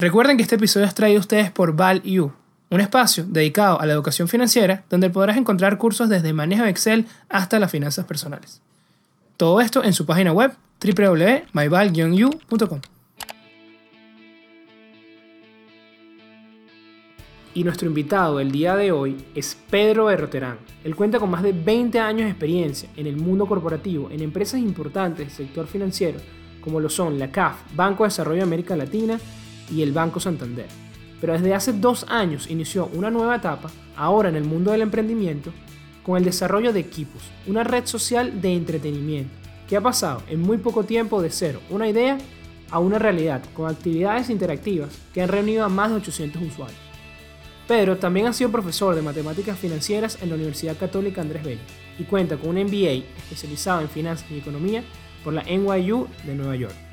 Recuerden que este episodio es traído a ustedes por ValU, un espacio dedicado a la educación financiera donde podrás encontrar cursos desde manejo de Excel hasta las finanzas personales. Todo esto en su página web www.myval-u.com. Y nuestro invitado del día de hoy es Pedro Berroterán. Él cuenta con más de 20 años de experiencia en el mundo corporativo, en empresas importantes del sector financiero, como lo son la CAF, Banco de Desarrollo de América Latina, y el Banco Santander. Pero desde hace dos años inició una nueva etapa, ahora en el mundo del emprendimiento, con el desarrollo de Equipos, una red social de entretenimiento, que ha pasado en muy poco tiempo de ser una idea a una realidad, con actividades interactivas que han reunido a más de 800 usuarios. Pedro también ha sido profesor de matemáticas financieras en la Universidad Católica Andrés Bello y cuenta con un MBA especializado en finanzas y economía por la NYU de Nueva York.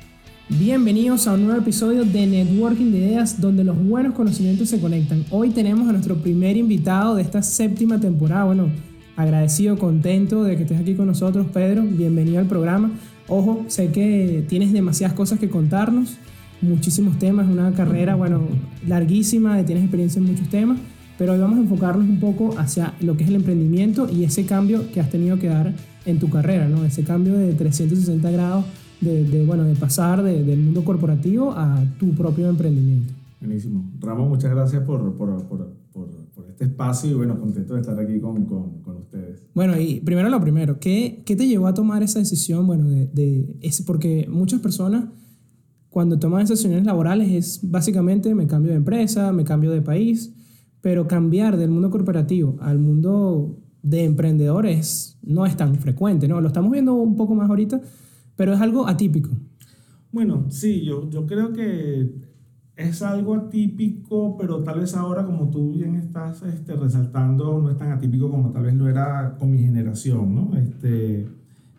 Bienvenidos a un nuevo episodio de Networking de Ideas donde los buenos conocimientos se conectan. Hoy tenemos a nuestro primer invitado de esta séptima temporada. Bueno, agradecido, contento de que estés aquí con nosotros, Pedro. Bienvenido al programa. Ojo, sé que tienes demasiadas cosas que contarnos, muchísimos temas, una carrera, bueno, larguísima, tienes experiencia en muchos temas, pero hoy vamos a enfocarnos un poco hacia lo que es el emprendimiento y ese cambio que has tenido que dar en tu carrera, ¿no? Ese cambio de 360 grados de, bueno, de pasar del mundo corporativo a tu propio emprendimiento. Buenísimo. Ramón, muchas gracias por, por, por, por, este espacio y bueno, contento de estar aquí con, con, con, ustedes. Bueno, y primero lo primero, ¿qué, ¿qué, te llevó a tomar esa decisión? Bueno, de, de es porque muchas personas cuando toman decisiones laborales es básicamente me cambio de empresa, me cambio de país, pero cambiar del mundo corporativo al mundo de emprendedores no es tan frecuente, ¿no? Lo estamos viendo un poco más ahorita, pero es algo atípico. Bueno, sí, yo, yo creo que es algo atípico, pero tal vez ahora, como tú bien estás este, resaltando, no es tan atípico como tal vez lo era con mi generación, ¿no? Este,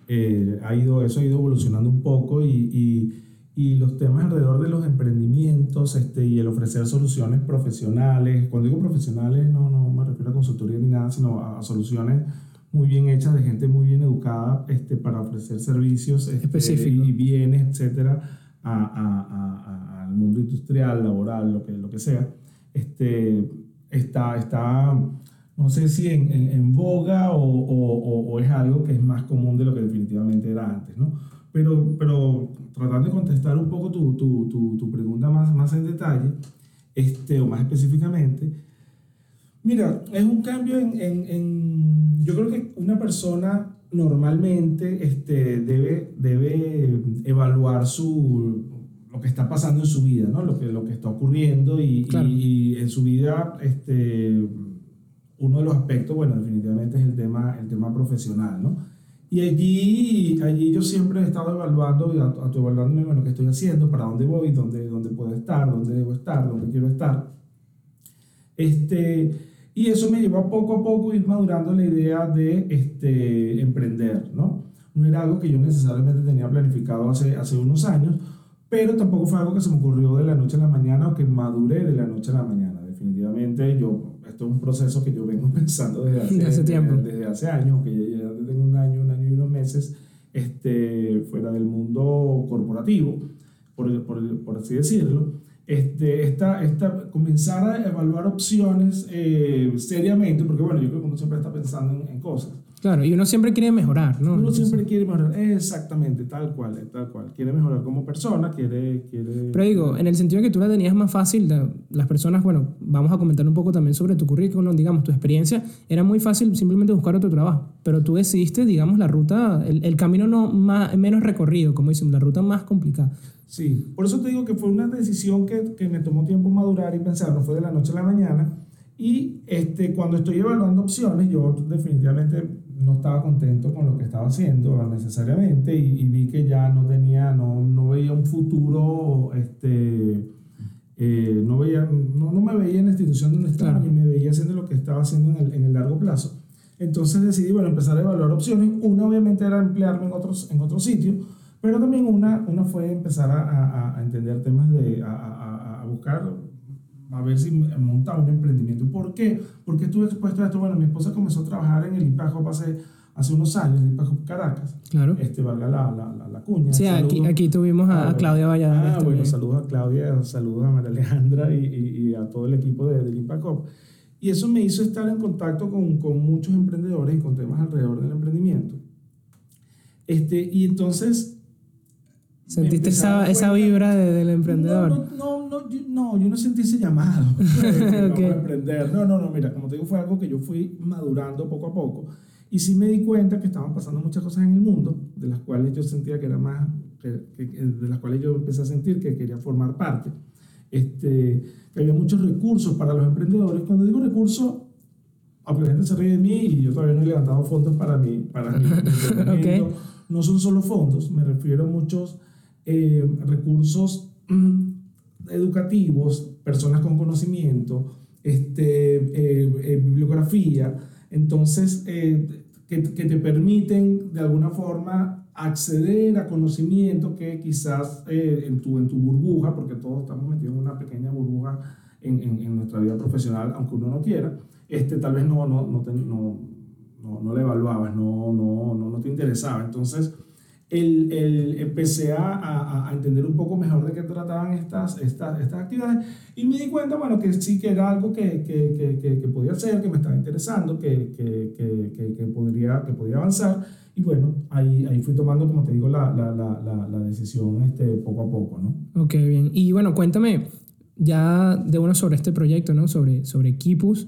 eh, ha ido, eso ha ido evolucionando un poco y, y, y, los temas alrededor de los emprendimientos este, y el ofrecer soluciones profesionales, cuando digo profesionales no, no me refiero a consultoría ni nada, sino a soluciones muy bien hechas, de gente muy bien educada este, para ofrecer servicios este, y bienes, etcétera, al mundo industrial, laboral, lo que, lo que sea. Este, está, está, no sé si en, en, boga o, o, o, es algo que es más común de lo que definitivamente era antes, ¿no? Pero, pero tratando de contestar un poco tu, tu, tu, tu pregunta más, más en detalle, este, o más específicamente, mira, es un cambio en, en yo creo que una persona normalmente este, debe, debe evaluar su, lo que está pasando en su vida, ¿no? lo, que, lo que está ocurriendo y, y, en su vida este, uno de los aspectos, bueno, definitivamente es el tema, el tema profesional. ¿no? Y allí, allí yo siempre he estado evaluando, y autoevaluándome, bueno, qué estoy haciendo, para dónde voy, dónde, dónde puedo estar, dónde debo estar, dónde quiero estar. Este, y eso me llevó a poco a poco ir madurando la idea de este, emprender, ¿no? No era algo que yo necesariamente tenía planificado hace, hace unos años, pero tampoco fue algo que se me ocurrió de la noche a la mañana o que maduré de la noche a la mañana. Definitivamente yo, esto es un proceso que yo vengo pensando desde hace, hace tiempo. Desde, hace años, que ya, ya tengo un año, un año y unos meses este, fuera del mundo corporativo, por, por, por así decirlo este, esta, esta, comenzar a evaluar opciones eh, seriamente, porque bueno, yo creo que uno siempre está pensando en, en, cosas. Claro, y uno siempre quiere mejorar, ¿no? Uno siempre quiere mejorar, exactamente, tal cual, tal cual. Quiere mejorar como persona, quiere... quiere Pero digo, en el sentido que tú la tenías más fácil, las personas, bueno, vamos a comentar un poco también sobre tu currículum, digamos, tu experiencia, era muy fácil simplemente buscar otro trabajo, pero tú decidiste, digamos, la ruta, el, el camino no más, menos recorrido, como dicen, la ruta más complicada. Sí, por eso te digo que fue una decisión que, que, me tomó tiempo madurar y pensar, no fue de la noche a la mañana. Y este, cuando estoy evaluando opciones, yo definitivamente no estaba contento con lo que estaba haciendo necesariamente y, vi que ya no tenía, no, no veía un futuro, este, eh, no, veía, no, no, me veía en la institución donde estaba ni me veía haciendo lo que estaba haciendo en el, en el largo plazo. Entonces decidí, bueno, empezar a evaluar opciones. Una obviamente era emplearme en otros, en otros sitios pero también una, una fue empezar a, a, entender temas de, a, a, buscar, a ver si montaba un emprendimiento. ¿Por qué? Porque estuve expuesto a esto. Bueno, mi esposa comenzó a trabajar en el Impact hace, hace unos años, en Caracas. Claro. Este, valga la, la, la, cuña. Sí, aquí, aquí, tuvimos a, ah, Claudia Valladares. Ah, bueno, saludos a Claudia, saludos a María Alejandra y, y, a todo el equipo de, del Impact Y eso me hizo estar en contacto con, con, muchos emprendedores y con temas alrededor del emprendimiento. Este, y entonces... ¿Sentiste esa, esa vibra del emprendedor? No, no, no, yo, no, yo no sentí ese llamado okay. emprender. No, no, no, mira, como te digo, fue algo que yo fui madurando poco a poco. Y sí me di cuenta que estaban pasando muchas cosas en el mundo, de las cuales yo sentía que era más, de las cuales yo empecé a sentir que quería formar parte. Este, que había muchos recursos para los emprendedores. Cuando digo recursos, aunque la gente se ríe de mí y yo todavía no he levantado fondos para mí, para mi emprendimiento, no son solo fondos, me refiero a muchos eh, recursos educativos, personas con conocimiento, este, eh, eh, bibliografía, entonces, que, que, te permiten de alguna forma acceder a conocimiento que quizás en, tu, en tu burbuja, porque todos estamos metidos en una pequeña burbuja en, en, nuestra vida profesional, aunque uno no quiera, este, tal vez no, no, no, te, no, no, no le evaluabas, no, no, no, no te interesaba. Entonces, el, el, empecé a, a, entender un poco mejor de qué trataban estas, estas, estas actividades y me di cuenta, bueno, que sí que era algo que, que, que, que podía hacer, que me estaba interesando, que, podría, que podía avanzar y bueno, ahí, ahí fui tomando, como te digo, la, la, la, la, decisión este, poco a poco, ¿no? Ok, bien. Y bueno, cuéntame ya de uno sobre este proyecto, ¿no? Sobre, sobre Kipus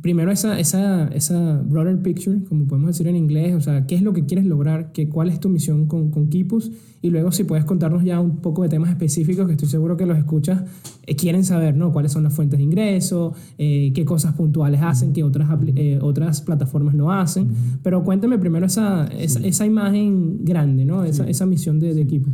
primero esa, esa, esa broader picture, como podemos decir en inglés, o sea, qué es lo que quieres lograr, ¿Qué, cuál es tu misión con, con Kipus, y luego si puedes contarnos ya un poco de temas específicos que estoy seguro que los escuchas eh, quieren saber, ¿no? ¿Cuáles son las fuentes de ingreso? Eh, ¿Qué cosas puntuales hacen que otras, eh, otras plataformas no hacen? Pero cuéntame primero esa, esa, esa, imagen grande, ¿no? Esa, esa misión de, de equipo.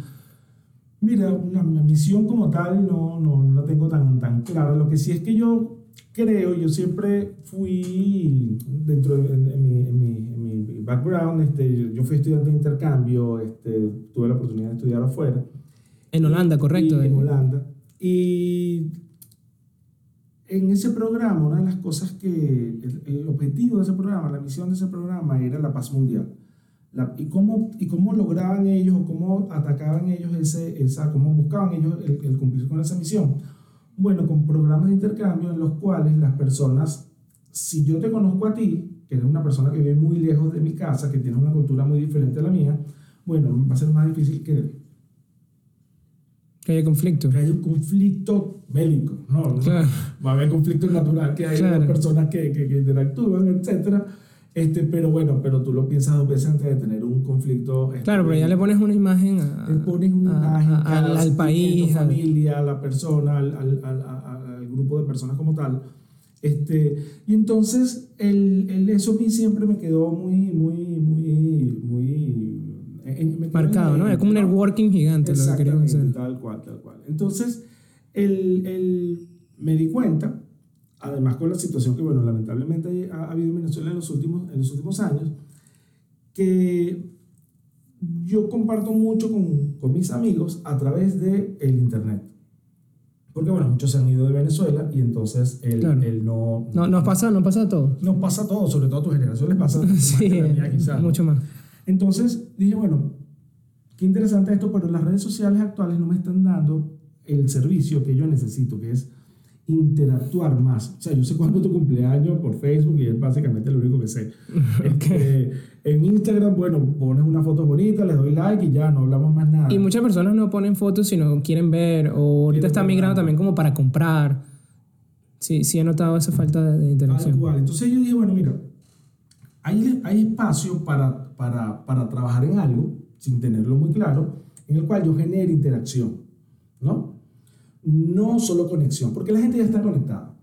Mira, una, misión como tal no, no, no la tengo tan, tan clara. Lo que sí es que yo creo, yo siempre fui, dentro de mi, en mi, mi, background, este, yo fui estudiante de intercambio, este, tuve la oportunidad de estudiar afuera. En Holanda, correcto. en Holanda. Y en ese programa, una de las cosas que, el, objetivo de ese programa, la misión de ese programa era la paz mundial. y, cómo, y cómo lograban ellos o cómo atacaban ellos ese, esa, cómo buscaban ellos el, el cumplir con esa misión bueno, con programas de intercambio en los cuales las personas, si yo te conozco a ti, que eres una persona que vive muy lejos de mi casa, que tiene una cultura muy diferente a la mía, bueno, va a ser más difícil que... Que haya conflicto. Que haya un conflicto bélico, ¿no? Va a haber conflicto natural, que hay personas que, que, que interactúan, etcétera este, pero bueno, pero tú lo piensas dos veces antes de tener un conflicto. Este, claro, pero ya le pones una imagen a, le pones una imagen al, país, a la familia, a la persona, al, al, al, grupo de personas como tal. Este, y entonces el, el, eso a mí siempre me quedó muy, muy, muy, muy marcado, ¿no? Es como un networking gigante lo que queríamos hacer. Tal cual, tal cual. Entonces, el, el, me di cuenta además con la situación que, bueno, lamentablemente ha, habido en Venezuela en los últimos, en los últimos años, que yo comparto mucho con, con mis amigos a través del el Internet. Porque, bueno, muchos se han ido de Venezuela y entonces él, no, no... Nos pasa, no pasa a todos. Nos pasa a todos, sobre todo a tu generación les pasa sí, quizás. Mucho más. Entonces dije, bueno, qué interesante esto, pero las redes sociales actuales no me están dando el servicio que yo necesito, que es interactuar más. O sea, yo sé cuándo es tu cumpleaños por Facebook y es básicamente lo único que sé. Este, en Instagram, bueno, pones una foto bonita, les doy like y ya, no hablamos más nada. Y muchas personas no ponen fotos, sino quieren ver, o ahorita están migrando también como para comprar. Sí, sí he notado esa falta de, interacción. Igual. Entonces yo dije, bueno, mira, hay, hay espacio para, para, para trabajar en algo, sin tenerlo muy claro, en el cual yo genere interacción, ¿no? No solo conexión, porque la gente ya está conectada.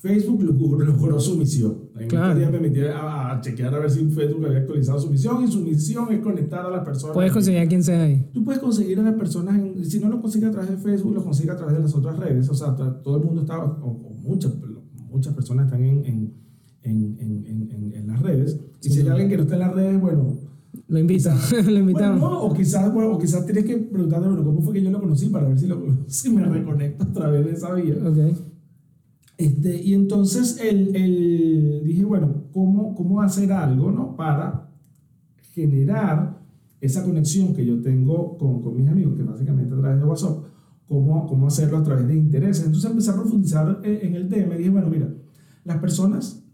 Facebook logró su misión. En claro. día me metí a, chequear a ver si Facebook había actualizado su misión y su misión es conectar a las personas. Puedes conseguir a quien sea ahí. Tú puedes conseguir a las personas, si no lo consigues a través de Facebook, lo consigues a través de las otras redes. O sea, todo el mundo está, o, muchas, muchas personas están en, en, en, en las redes. Y si hay alguien que no está en las redes, bueno, lo invita, lo invitamos. o, quizás, bueno, o quizás tienes que preguntarle, bueno, ¿cómo fue que yo lo conocí? Para ver si, lo, si me reconecto a través de esa vía. Okay. Este, y entonces el, el, dije, bueno, ¿cómo, ¿cómo hacer algo ¿no? para generar esa conexión que yo tengo con, con mis amigos, que básicamente a través de WhatsApp, cómo, cómo hacerlo a través de intereses. Entonces empecé a profundizar eh, en el tema y dije, bueno, mira, las personas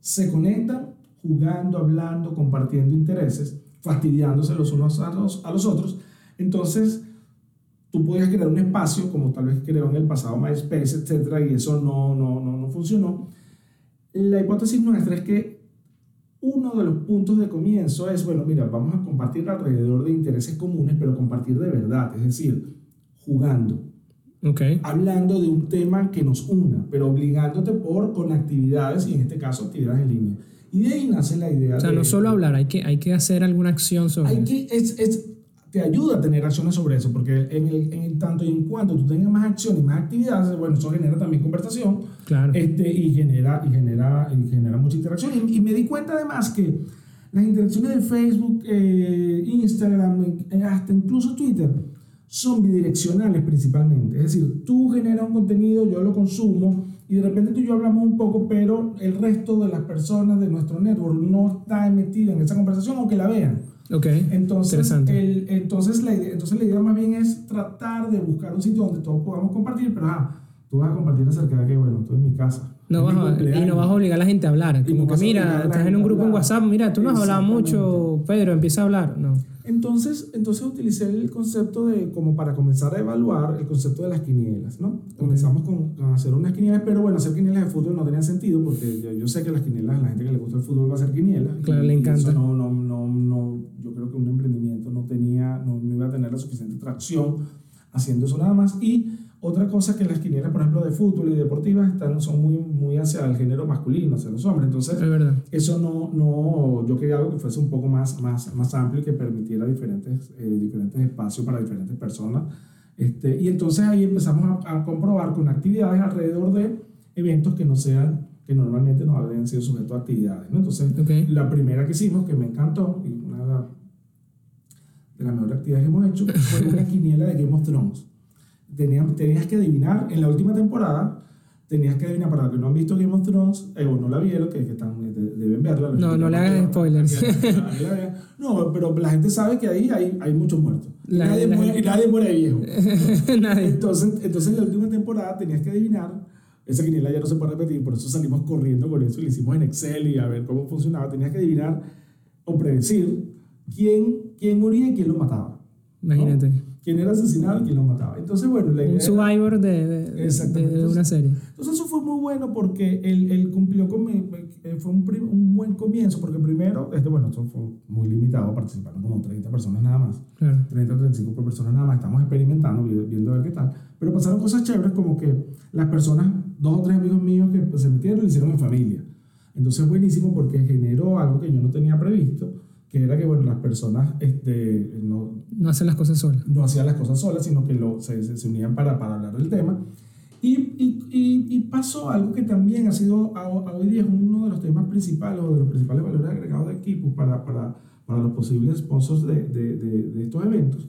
se conectan jugando, hablando, compartiendo intereses, fastidiándose los unos a los, a los otros. Entonces, tú podías crear un espacio, como tal vez creó en el pasado MySpace, etcétera, y eso no, no, no, no funcionó. La hipótesis nuestra es que uno de los puntos de comienzo es, bueno, mira, vamos a compartir alrededor de intereses comunes, pero compartir de verdad, es decir, jugando. Okay. Hablando de un tema que nos una, pero obligándote por con actividades y en este caso actividades en línea. Y de ahí nace la idea. O sea, no solo hablar, hay que, hay que hacer alguna acción sobre hay que, es, es, te ayuda a tener acciones sobre eso, porque en, el, en tanto y en cuanto tú tengas más acción y más actividades, bueno, eso genera también conversación claro. este, y, genera, y, genera, y genera mucha interacción. Y, y, me di cuenta además que las interacciones de Facebook, eh, Instagram, eh, hasta incluso Twitter, son bidireccionales principalmente. Es decir, tú generas un contenido, yo lo consumo y de repente tú y yo hablamos un poco, pero el resto de las personas de nuestro network no está metido en esa conversación o que la vean. Ok. Entonces, el, entonces, la idea, entonces la idea más bien es tratar de buscar un sitio donde todos podamos compartir, pero ah, tú vas a compartir acerca de que, bueno, estoy en mi casa. No vas a, y no vas a obligar a la gente a hablar. Como no que, mira, estás en un grupo en WhatsApp, mira, tú no has hablado mucho, Pedro, empieza a hablar. No. Entonces, entonces utilicé el concepto de, como para comenzar a evaluar, el concepto de las quinielas, ¿no? Comenzamos con, con, hacer unas quinielas, pero bueno, hacer quinielas de fútbol no tenía sentido, porque yo, yo, sé que las quinielas, la gente que le gusta el fútbol va a hacer quinielas. Claro, y, le encanta. Y no, no, no, no, yo creo que un emprendimiento no tenía, no, no iba a tener la suficiente tracción haciendo eso nada más. Y otra cosa que las quinielas, por ejemplo, de fútbol y deportivas están, son muy, muy hacia el género masculino, hacia los hombres. Entonces, es eso no, no, yo quería algo que fuese un poco más, más, más amplio y que permitiera diferentes, eh, diferentes espacios para diferentes personas. Este, y entonces ahí empezamos a, a, comprobar con actividades alrededor de eventos que no sean, que normalmente no habían sido sujetos a actividades. ¿no? Entonces, okay. la primera que hicimos, que me encantó, y una de las mejores actividades que hemos hecho, fue una quiniela de Game of Thrones tenías, tenías que adivinar en la última temporada tenías que adivinar para los que no han visto Game of Thrones eh, o no la vieron que, que están, deben verla no no le hagas spoilers. no pero la gente sabe que ahí hay, hay muchos muertos la, nadie, la, muere, nadie muere viejo. Nadie. entonces entonces en la última temporada tenías que adivinar esa quiniela ya no se puede repetir por eso salimos corriendo con eso y lo hicimos en Excel y a ver cómo funcionaba. Tenías que adivinar o predecir quién, quién moría y quién lo mataba imagínate. ¿no? Quién era asesinado y quién lo mataba. Entonces, bueno, la idea Un survivor de, de, de, de una serie. Entonces, eso fue muy bueno porque él, él cumplió con mi, fue un, un, buen comienzo, porque primero, este, bueno, esto fue muy limitado, participaron como 30 personas nada más. Claro. 30 35 personas nada más, estamos experimentando, viendo a ver qué tal. Pero pasaron cosas chéveres como que las personas, dos o tres amigos míos que pues, se metieron, lo hicieron en familia. Entonces, buenísimo porque generó algo que yo no tenía previsto que era que bueno, las personas este, no, no hacen las cosas solas. No hacían las cosas solas, sino que lo, se, se, unían para, para hablar del tema. Y, y, y, y, pasó algo que también ha sido, a, a hoy día es uno de los temas principales o de los principales valores agregados de equipo para, para, para los posibles sponsors de, de, de, de, estos eventos,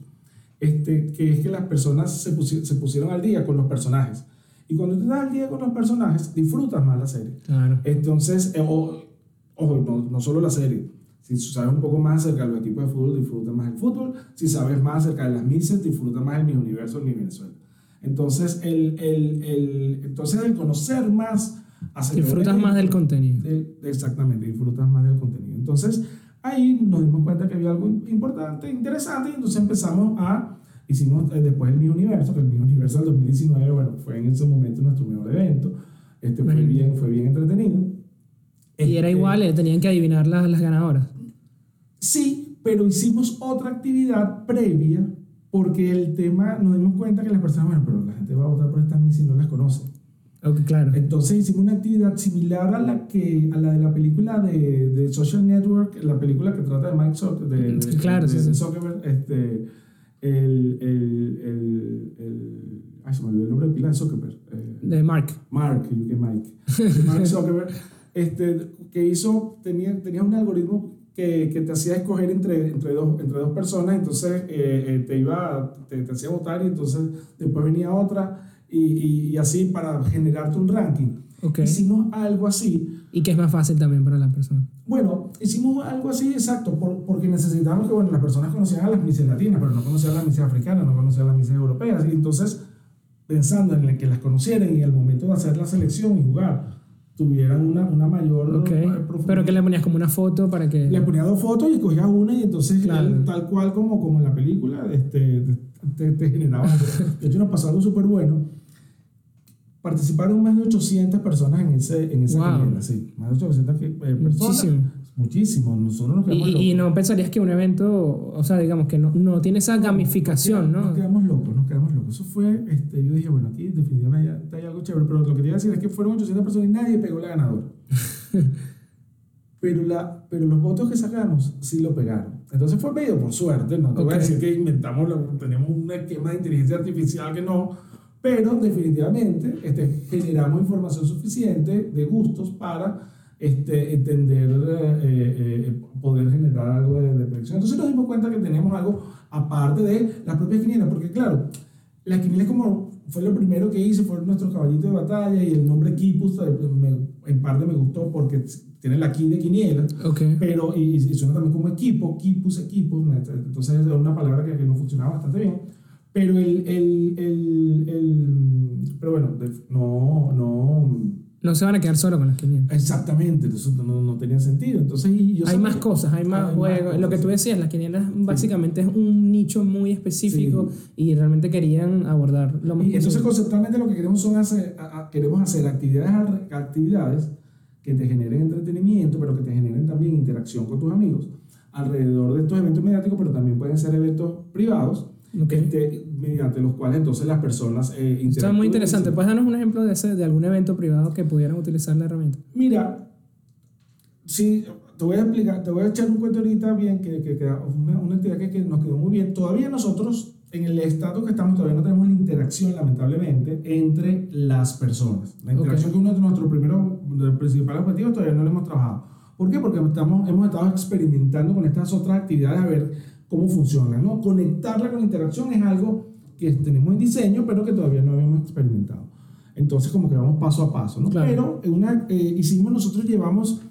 este, que es que las personas se, pusi se pusieron al día con los personajes. Y cuando tú estás al día con los personajes, disfrutas más la serie. Claro. Entonces, eh, ojo, no, no solo la serie, si sabes un poco más acerca de los equipos de fútbol, disfruta más el fútbol. Si sabes más acerca de las misas, disfruta más el mi universo, mi Venezuela. Entonces, el, el, el, entonces, el conocer más acerca Disfrutas de más del contenido. De, exactamente, disfrutas más del contenido. Entonces, ahí nos dimos cuenta que había algo importante, interesante, y entonces empezamos a. Hicimos después el Mi Universo, que el Mi Universo del 2019, bueno, fue en ese momento nuestro mejor evento. Este fue, bien, fue bien entretenido. Y era igual, eh, tenían que adivinar las, las ganadoras. Sí, pero hicimos otra actividad previa porque el tema, nos dimos cuenta que las personas, bueno, pero la gente va a votar por estas misas y no las conoce. Okay, claro. Entonces hicimos una actividad similar a la, que, a la de la película de, de Social Network, la película que trata de Mike Zuckerberg, de, claro, de, sí, de. Zuckerberg, este, el, el, el, el, ay, se me olvidó el nombre de pila de Zuckerberg. Eh, de Mark. Mark, que Mike. Mark Zuckerberg, este, que hizo, tenía, tenía un algoritmo que, que, te hacía escoger entre, entre, dos, entre dos personas, entonces eh, eh, te, iba, te, te, hacía votar y entonces después venía otra y, y, y, así para generarte un ranking. Ok. Hicimos algo así. Y que es más fácil también para la persona. Bueno, hicimos algo así exacto, por- porque necesitábamos que bueno, las personas conocieran a las mises latinas, pero no conocían a las mises africanas, no conocían a las mises europeas. Y entonces, pensando en que las conocieran y al momento de hacer la selección y jugar, tuvieran una, una mayor Ok. eh, profundidad. Pero que le ponías como una foto para que... Le ponía dos fotos y escogías una y entonces Claro. él, tal cual como, como en la película este, te, te generaba. De hecho nos pasó algo súper bueno. Participaron más de 800 personas en, ese, en esa Wow. sí. Más de 800 que- eh, personas. Muchísimo. Muchísimo. Nosotros nos quedamos Y, y locos. no pensarías que un evento, o sea, digamos que no, no tiene esa gamificación, ¿no? nos quedamos locos. Eso fue, este, yo dije, bueno, aquí definitivamente hay, algo chévere, pero lo que te iba a decir es que fueron 800 personas y nadie pegó la ganadora. pero, la, pero los votos que sacamos sí lo pegaron. Entonces fue medio por suerte, no te voy a decir que inventamos, tenemos un esquema de inteligencia artificial que no, pero definitivamente este, generamos información suficiente de gustos para este, entender, eh, eh, eh, poder generar algo de, de predicción. Entonces nos dimos cuenta que teníamos algo aparte de las propias quinielas, porque claro, la quiniela como fue lo primero que hice, fue nuestro caballito de batalla y el nombre Kipus eh, en parte me gustó porque tiene la ki de quiniela, Ok. pero y, y suena también como equipo, Kipus, equipos, entonces es una palabra que, que no funcionaba bastante bien. Pero el, el, el, el- pero bueno, no, no, se van a quedar solo con las 500. exactamente, entonces no, no tenía sentido. Entonces, yo Hay más cosas, hay más juegos. Lo que tú decías, las quinielas básicamente es un nicho muy específico y realmente querían abordar lo más Y entonces posible. conceptualmente lo que queremos son hacer, a- a- queremos hacer actividades, actividades que te generen entretenimiento, pero que te generen también interacción con tus amigos alrededor de estos eventos mediáticos, pero también pueden ser eventos privados, Ok. este, mediante los cuales entonces las personas eh, Está muy interesante. ¿Puedes darnos un ejemplo de, ese, de algún evento privado que pudieran utilizar la herramienta? Mira, sí, te voy a explicar, te voy a echar un cuento ahorita bien, que, que, que una, una actividad que, que nos quedó muy bien. Todavía nosotros, en el estado que estamos, todavía no tenemos la interacción, lamentablemente, entre las personas. La interacción que uno de nuestros primeros, principales objetivos, todavía no lo hemos trabajado. ¿Por qué? Porque estamos, hemos estado experimentando con estas otras actividades a ver cómo funcionan. ¿no? Conectarla con la interacción es algo que tenemos en diseño, pero que todavía no habíamos experimentado. Entonces, como que vamos paso a paso, ¿no? Claro. Pero una, eh, hicimos, nosotros llevamos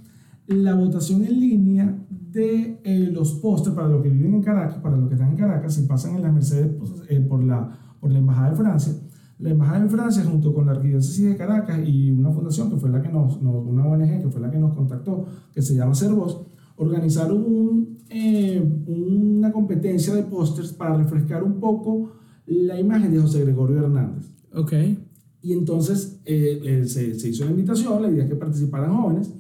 la votación en línea de eh, los pósters para los que viven en Caracas, para los que están en Caracas, y pasan en las Mercedes pues, eh, por, la, por la Embajada de Francia. La Embajada de Francia, junto con la Arquidiócesis de Caracas y una fundación que fue la que nos, nos- una ONG que fue la que nos contactó, que se llama Cervos, organizaron un, eh, una competencia de pósters para refrescar un poco la imagen de José Gregorio Hernández. Ok. Y entonces eh, eh, se, se hizo la invitación, la idea es que participaran jóvenes,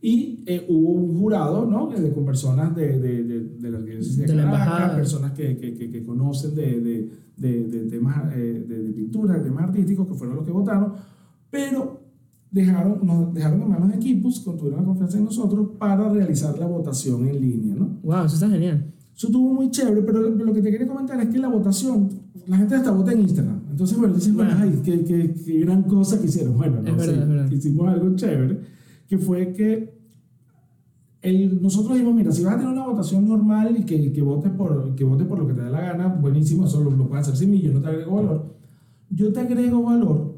y eh, hubo un jurado, ¿no? Con personas de, de, de, de la arquidiócesis de Caracas, personas que, que, que, que conocen de, de, de, de temas eh, de, pintura, de temas artísticos, que fueron los que votaron, pero dejaron, nos dejaron en manos de equipos, tuvieron la confianza en nosotros, para realizar la votación en línea, ¿no? Wow, eso está genial. Eso estuvo muy chévere, pero lo, lo que te quería comentar es que la votación, la gente hasta vota en Instagram. Entonces, bueno, dices, bueno, ay, qué, qué, qué gran cosa que hicieron. Bueno, no, verdad, sí, verdad. hicimos algo chévere, que fue que el, nosotros dijimos, mira, si vas a tener una votación normal y que, que, votes por, que votes por lo que te dé la gana, buenísimo, eso lo, lo puedes hacer sin mí, yo no te agrego valor. Yo te agrego valor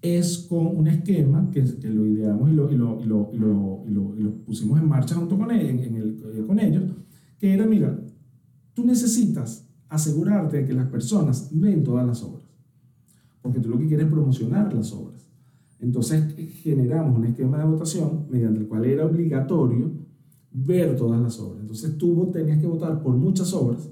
es con un esquema que, que lo ideamos y lo, y, lo, y, lo, y, lo, y, lo, pusimos en marcha junto con, él, en, en el, eh, con ellos, que era, mira, tú necesitas asegurarte de que las personas ven todas las obras, porque tú lo que quieres es promocionar las obras. Entonces generamos un esquema de votación mediante el cual era obligatorio ver todas las obras. Entonces tú tenías que votar por muchas obras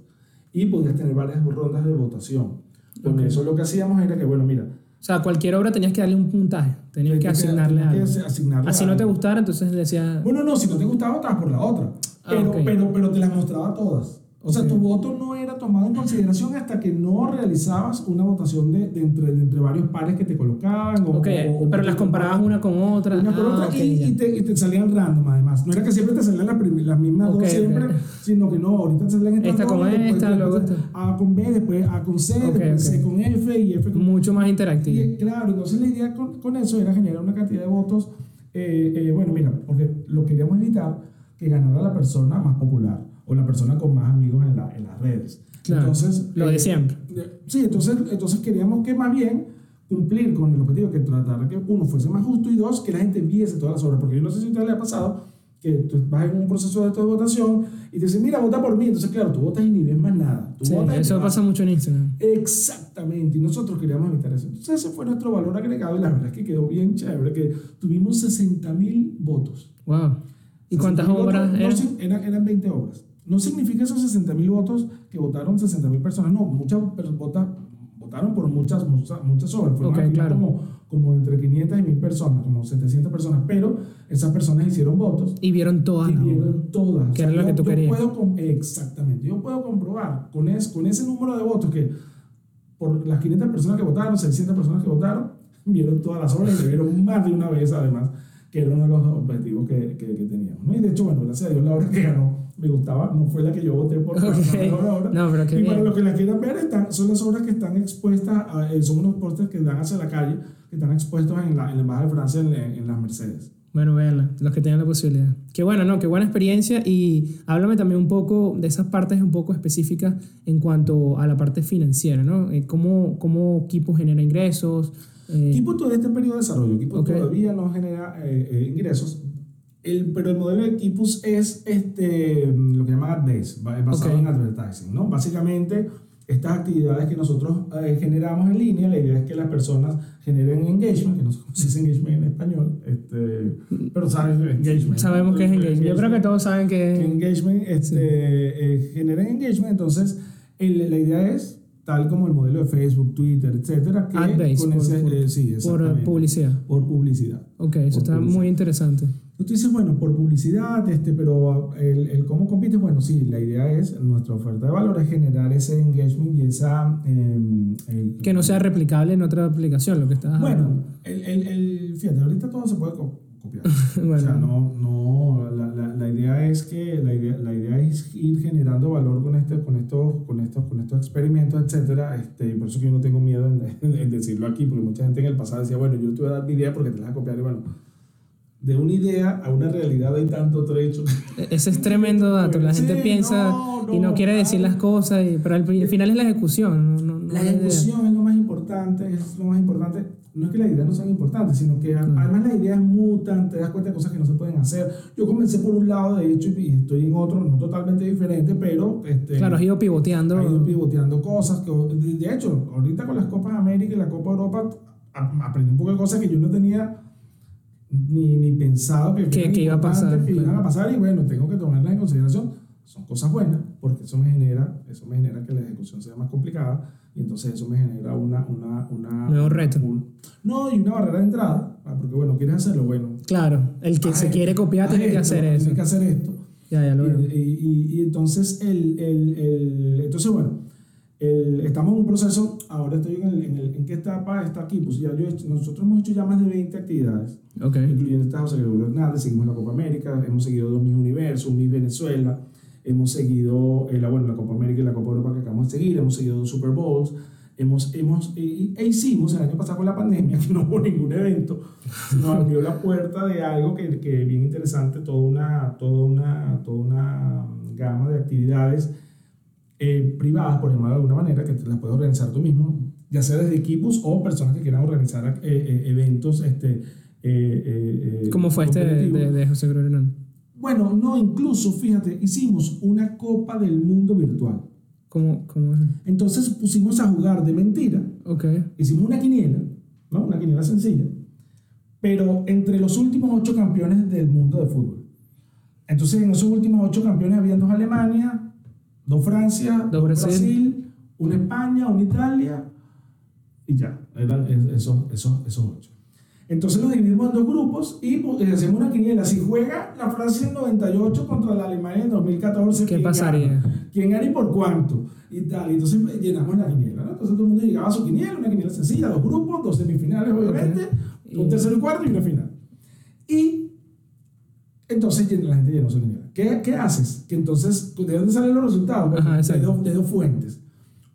y podías tener varias rondas de votación. Con Ok. eso lo que hacíamos era que, bueno, mira, O sea, cualquier obra tenías que darle un puntaje, tenías que tenías asignarle tenías algo. que asignarle Así no te algo. gustara, entonces le decía. Bueno, no, si no te gustaba, votabas por la otra. Ah, Pero, ok. pero, pero te las mostraba todas. O sea, tu voto no era tomado en consideración hasta que no realizabas una votación de, de entre, de entre varios pares que te colocaban. O, Ok, o- o- pero las comparabas una con otra. una Ah, otra ok, y, y te, y te salían random además. No era que siempre te salían las, mismas dos siempre, sino que no, ahorita te salían estas Esta dos, con esta, luego esta. A con B, después A con C, después C con F y F con Mucho más interactivo. y, claro, entonces la idea con, con eso era generar una cantidad de votos. eh, eh, bueno, mira, porque lo queríamos evitar que ganara la persona más popular o la persona con más amigos en, la- en las redes. Claro, entonces, lo de eh, siempre. eh, Sí, entonces, entonces queríamos que más bien cumplir con el objetivo que tratar de que uno fuese más justo y dos, que la gente viese todas las obras. Porque yo no sé si a usted le ha pasado que tú vas en un proceso de, votación y te dicen, mira, vota por mí. Entonces, claro, tú votas y ni ves más nada. sí, eso pasa mucho en Instagram. Exactamente, y nosotros queríamos evitar eso. Entonces, ese fue nuestro valor agregado y la verdad es que quedó bien chévere, que tuvimos 60 mil votos. Wow. ¿Y cuántas obras eran? eran? 20 obras. No significa esos 60 mil votos que votaron 60 mil personas, no, muchas votas votaron por muchas, muchas, obras. Fueron claro. como, como entre 500 y 1000 personas, como 700 personas, pero esas personas hicieron votos. Y vieron todas. Y vieron todas. Que era lo que tú querías. Puedo, exactamente. Yo puedo comprobar con, es, con ese número de votos que por las 500 personas que votaron, 600 personas que votaron, vieron todas las obras y vieron más de una vez además que era uno de los objetivos que, que, teníamos. ¿no? Y de hecho, bueno, gracias a Dios la obra que ganó me gustaba, no fue la que yo voté por okay. la obra. No, pero qué y para los que la quieran ver, están, son las obras que están expuestas, eh, son unos postes que dan hacia la calle, que están expuestos en la, en la Embajada de Francia, en, en las Mercedes. Bueno, véanla, los que tengan la posibilidad. Qué bueno, ¿no? Qué buena experiencia y háblame también un poco de esas partes un poco específicas en cuanto a la parte financiera, ¿no? Eh, ¿Cómo, cómo Kipo genera ingresos? Eh, Kipo todavía está en periodo de desarrollo, Kipo todavía no genera eh, ingresos, el, pero el modelo de Kipus es este, lo que llama AdBase, basado en advertising, ¿no? Básicamente estas actividades que nosotros eh, generamos en línea, la idea es que las personas generen engagement, que no sé cómo se dice engagement en español, este, pero saben engagement. Sabemos que es engagement. Yo creo que todos saben que es engagement. Este, eh, generen engagement, entonces el, la idea es, tal como el modelo de Facebook, Twitter, etcétera, que con por, ese, eh, sí, por publicidad. Por publicidad. Ok, eso está muy interesante. Tú dices, bueno, por publicidad, este, pero el, el, cómo compites, bueno, sí, la idea es, nuestra oferta de valor es generar ese engagement y esa... Em, que no sea replicable en otra aplicación, lo que estás Bueno, el, el, el, fíjate, ahorita todo se puede copiar. bueno. O sea, no, no la, la, la, idea es que, la idea, la idea es ir generando valor con, este, con, estos, con, estos, con estos experimentos, etcétera, este, y por eso que yo no tengo miedo en, en, decirlo aquí, porque mucha gente en el pasado decía, bueno, yo te voy a dar mi idea porque te la vas a copiar, y bueno de una idea a una realidad hay tanto trecho. E-, ese es tremendo dato. La gente piensa y no quiere decir las cosas, y, pero al, final es la ejecución. la ejecución es importante, es lo más importante. No es que las ideas no sean importantes, sino que además la idea es mutante, te das cuenta de cosas que no se pueden hacer. Yo comencé por un lado, de hecho, y estoy en otro, no totalmente diferente, pero... Este, claro, has ido pivoteando. He ido pivoteando cosas. Que, de hecho, ahorita con las Copas América y la Copa Europa, aprendí un poco de cosas que yo no tenía ni, ni pensado que, que, iba a pasar. Que iban a pasar y bueno, tengo que tomarlas en consideración. Son cosas buenas porque eso me genera, eso me genera que la ejecución sea más complicada y entonces eso me genera una... una, una Nuevo reto. no, y una barrera de entrada, ah, porque bueno, quieres hacerlo, bueno. Claro, el que se quiere copiar tiene que hacer eso. Tiene que hacer esto. Ya, ya lo veo. Y, y, y, entonces, el, el, el, entonces, bueno, estamos en un proceso, ahora estoy en, el, en, el, en qué etapa está aquí, pues ya yo nosotros hemos hecho ya más de 20 actividades, okay. incluyendo esta José Gregorio Hernández, seguimos la Copa América, hemos seguido dos Mis Universo, Mis Venezuela, hemos seguido eh, la, bueno, la Copa América y la Copa Europa que acabamos de seguir, hemos seguido dos Super Bowls, hemos, hemos, e, e hicimos el año pasado con la pandemia, que no hubo ningún evento, nos abrió la puerta de algo que, que bien interesante, toda una, toda una, toda una gama de actividades eh, privadas, por llamarlo de alguna manera, que te las puedes organizar tú mismo, ya sea desde equipos o personas que quieran organizar eh, eh, eventos. Este, ¿Cómo fue este de, de, José Gregorio Bueno, no, incluso, fíjate, hicimos una Copa del Mundo virtual. ¿Cómo, cómo es? Entonces pusimos a jugar de mentira. Okay. Hicimos una quiniela, ¿no? Una quiniela sencilla. Pero entre los últimos ocho campeones del mundo de fútbol. Entonces, en esos últimos ocho campeones habían dos Alemania, Dos Francia, dos Brasil. una España, una Italia y ya. Eran esos, esos, esos ocho. Entonces nos dividimos en dos grupos y pues, hacemos una quiniela. Si juega la Francia en 98 contra la Alemania en 2014, ¿qué pasaría? ¿Quién gana y por cuánto? Y tal. Y entonces llenamos la quiniela. ¿no? Entonces todo el mundo llegaba a su quiniela, una quiniela sencilla, dos grupos, dos semifinales, obviamente, un tercer y cuarto y una final. Y entonces la gente llenó su quiniela. ¿Qué, ¿Qué, haces? Que entonces, ¿de dónde salen los resultados? de, dos, de, dos, fuentes.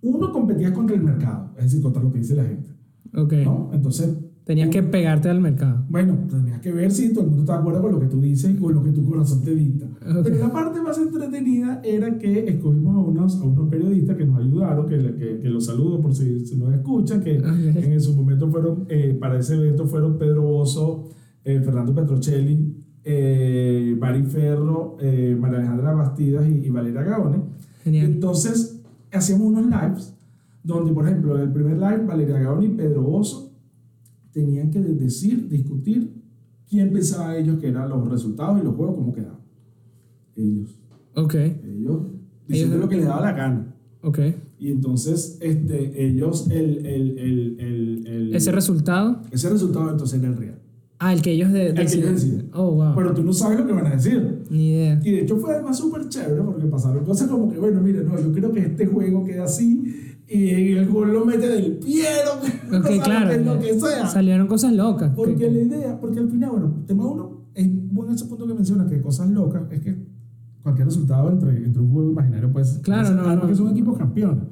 Uno, competía contra el mercado, es decir, contra lo que dice la gente. Okay. ¿no? Entonces, Tenías que pegarte al mercado. Bueno, tenías que ver si todo el mundo está de acuerdo con lo que tú dices y con lo que tu corazón te dicta. Pero la parte más entretenida era que escogimos a unos, a unos periodistas que nos ayudaron, que, que, que los saludo por si, si nos escuchan, que en su momento fueron, eh, para ese evento fueron Pedro Bozo, eh, Fernando Petrocelli, eh, Bari Ferro, eh, María Alejandra Bastidas y, y Valeria Gaone. Entonces, hacíamos unos lives donde, por ejemplo, el primer live, Valeria Gaone y Pedro Bozo tenían que decir, discutir quién pensaba ellos que eran los resultados y los juegos, cómo quedaban. Ellos. Ok. Ellos diciendo lo que les daba la gana. Ok. Y entonces, este, ellos, el, el, el, el, ¿Ese resultado? Ese resultado entonces era el real. Ah, el que ellos de, el que ellos deciden. Oh, wow. Pero tú no sabes lo que van a decir. Ni idea. Y de hecho fue además súper chévere porque pasaron cosas como que, bueno, mire, no, yo creo que este juego queda así y el gol lo mete del pie, no, okay, no claro, lo que sea. Salieron cosas locas. Porque la idea, porque al final, bueno, tema uno, es bueno ese punto que menciona que cosas locas es que cualquier resultado entre, entre un juego imaginario puede Claro, no, no, no. que son equipos campeones.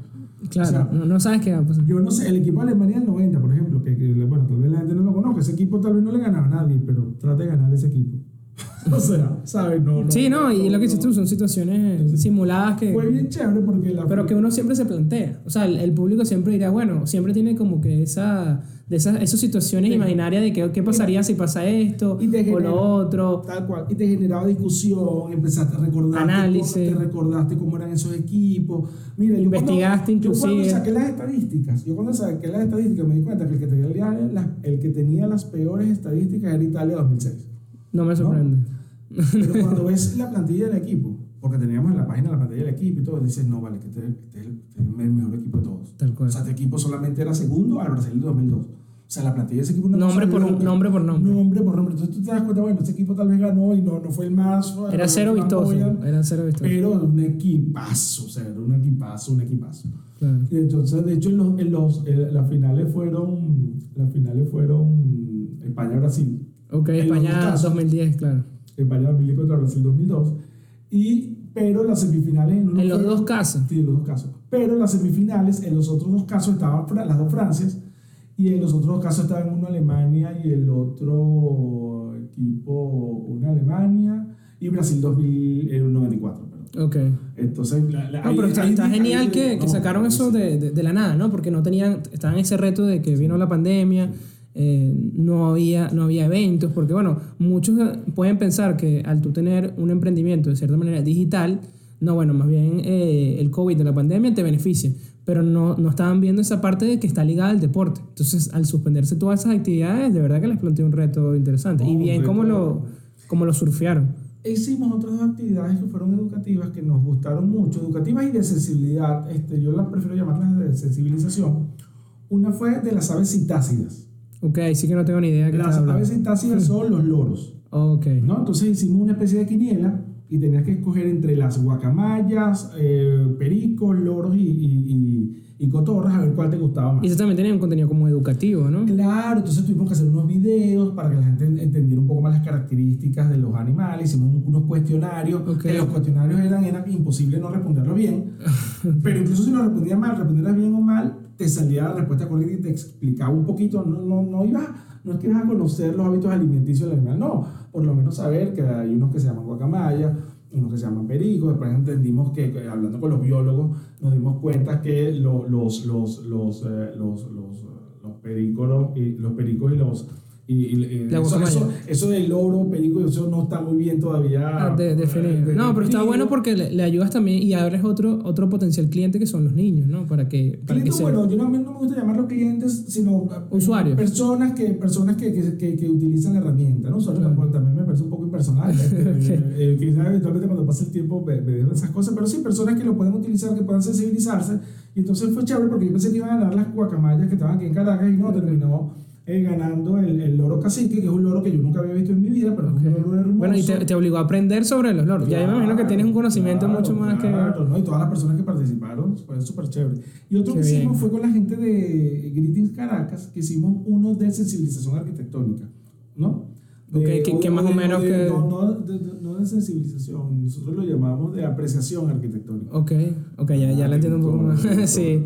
Claro, O sea, no, no sabes qué va a pasar. Yo no sé, el equipo de Alemania del 90, por ejemplo, que, que, bueno, tal vez la gente no lo conozca, ese equipo tal vez no le ganaba a nadie, pero trata de ganar ese equipo. o sea, ¿sabes? No, no, sí, no, y lo que dices tú son situaciones simuladas que... Fue bien chévere porque la... Pero que uno siempre se plantea. O sea, el, el público siempre dirá, bueno, siempre tiene como que esa, de esas, esas situaciones Sí. imaginarias de que, qué pasaría si pasa esto Y o lo otro. Tal cual. Y te generaba discusión, empezaste a recordar. Análisis. Te recordaste cómo eran esos equipos. Mira, yo Investigaste cuando, Yo cuando inclusive. saqué las estadísticas, yo cuando saqué las estadísticas me di cuenta que el que tenía las, el que tenía las peores estadísticas era Italia 2006. No me sorprende. Pero cuando ves la plantilla del equipo, porque teníamos en la página la plantilla del equipo y todo, dices, no, vale, que este, este es el, este es el mejor equipo de todos. Tal cual. O sea, este equipo solamente era segundo al Brasil del 2002. O sea, la plantilla de ese equipo una Nombre por- loca. nombre por nombre. Nombre por nombre. Entonces tú te das cuenta, bueno, este equipo tal vez ganó y no, no fue el más. Era cero vistoso. Era cero vistoso. Pero un equipazo, o sea, era un equipazo, un equipazo. Claro. Entonces, de hecho, en los, en los, en las finales fueron, las finales fueron España-Brasil. Ok, En España casos. 2010, claro. España 2000 contra Brasil 2002. Y, pero las semifinales en, En los fueron- dos casos. Sí, en los dos casos. Pero las semifinales, en los otros dos casos estaban las dos Francias. Y en los otros dos casos estaban uno Alemania y el otro equipo, una Alemania y Brasil 2094. perdón. Ok. Entonces, la, la- No, pero está, ahí- está ahí- genial que, que no, sacaron eso sí. de, de, de la nada, ¿no? Porque no tenían, estaban en ese reto de que vino la pandemia, eh, no, había, no había eventos, porque bueno, muchos pueden pensar que al tú tener un emprendimiento de cierta manera digital, no, bueno, más bien eh, el COVID de la pandemia te beneficia, pero no, no estaban viendo esa parte de que está ligada al deporte. Entonces, al suspenderse todas esas actividades, de verdad que les planteó un reto interesante. No, y bien cómo lo, cómo lo surfearon. Hicimos otras dos actividades que fueron educativas que nos gustaron mucho, educativas y de sensibilidad. Este, yo las prefiero llamarlas de sensibilización. Una fue de las aves citácidas. Ok, sí que no tengo ni idea de qué Las aves citácidas son los loros. Ok. ¿no? Entonces hicimos una especie de quiniela y tenías que escoger entre las guacamayas, eh, pericos, loros y, y, y- y cotorras a ver cuál te gustaba más. Y eso también tenía un contenido como educativo, ¿no? Claro, entonces tuvimos que hacer unos videos para que la gente entendiera un poco más las características de los animales. Hicimos unos cuestionarios, Ok. que los cuestionarios eran, era imposible no responderlos bien. pero incluso si lo respondías mal, respondieras bien o mal, te salía la respuesta correcta y te explicaba un poquito. No, no, no, ibas, no es que ibas a conocer los hábitos alimenticios del animal, no. Por lo menos saber que hay unos que se llaman guacamaya, unos que se llaman pericos. Después entendimos que, hablando con los biólogos, nos dimos cuenta que lo- los, los, los, eh, los, los, los pericos y los pericos y los y, y- y La eso, eso, eso del loro, perico, eso no está muy bien todavía. Ah, de, definido. eh, de- no, pero está bueno porque le, le ayudas también y abres otro, otro potencial cliente que son los niños, ¿no? Para que, para que Clientes, se... bueno, yo no, no me gusta llamarlos clientes, sino eh, Usuarios. Personas que, personas que, que, que, que utilizan la herramienta, ¿no? Usuarios Claro. también me parece un poco impersonal. eh, eh, quizás eventualmente cuando pase el tiempo me, me esas cosas, pero sí, personas que lo pueden utilizar, que puedan sensibilizarse. Y entonces fue chévere porque yo pensé que iban a ganar las guacamayas que estaban aquí en Caracas y no, terminó eh, ganando el, el loro cacique, que es un loro que yo nunca había visto en mi vida, pero es un loro hermoso. Bueno, y te, te obligó a aprender sobre los loros. ya yo me imagino que tienes un conocimiento Claro, mucho más claro, ¿no? Y todas las personas que participaron, fue súper chévere. Y otro Qué que hicimos bien. fue con la gente de Greetings Caracas, que hicimos uno de sensibilización arquitectónica, ¿no? De- Ok, que- que más o menos de- que- No, no, de, no de sensibilización, nosotros lo llamamos de apreciación arquitectónica. que... Ok, ok, ya, ya la entiendo un poco más. sí.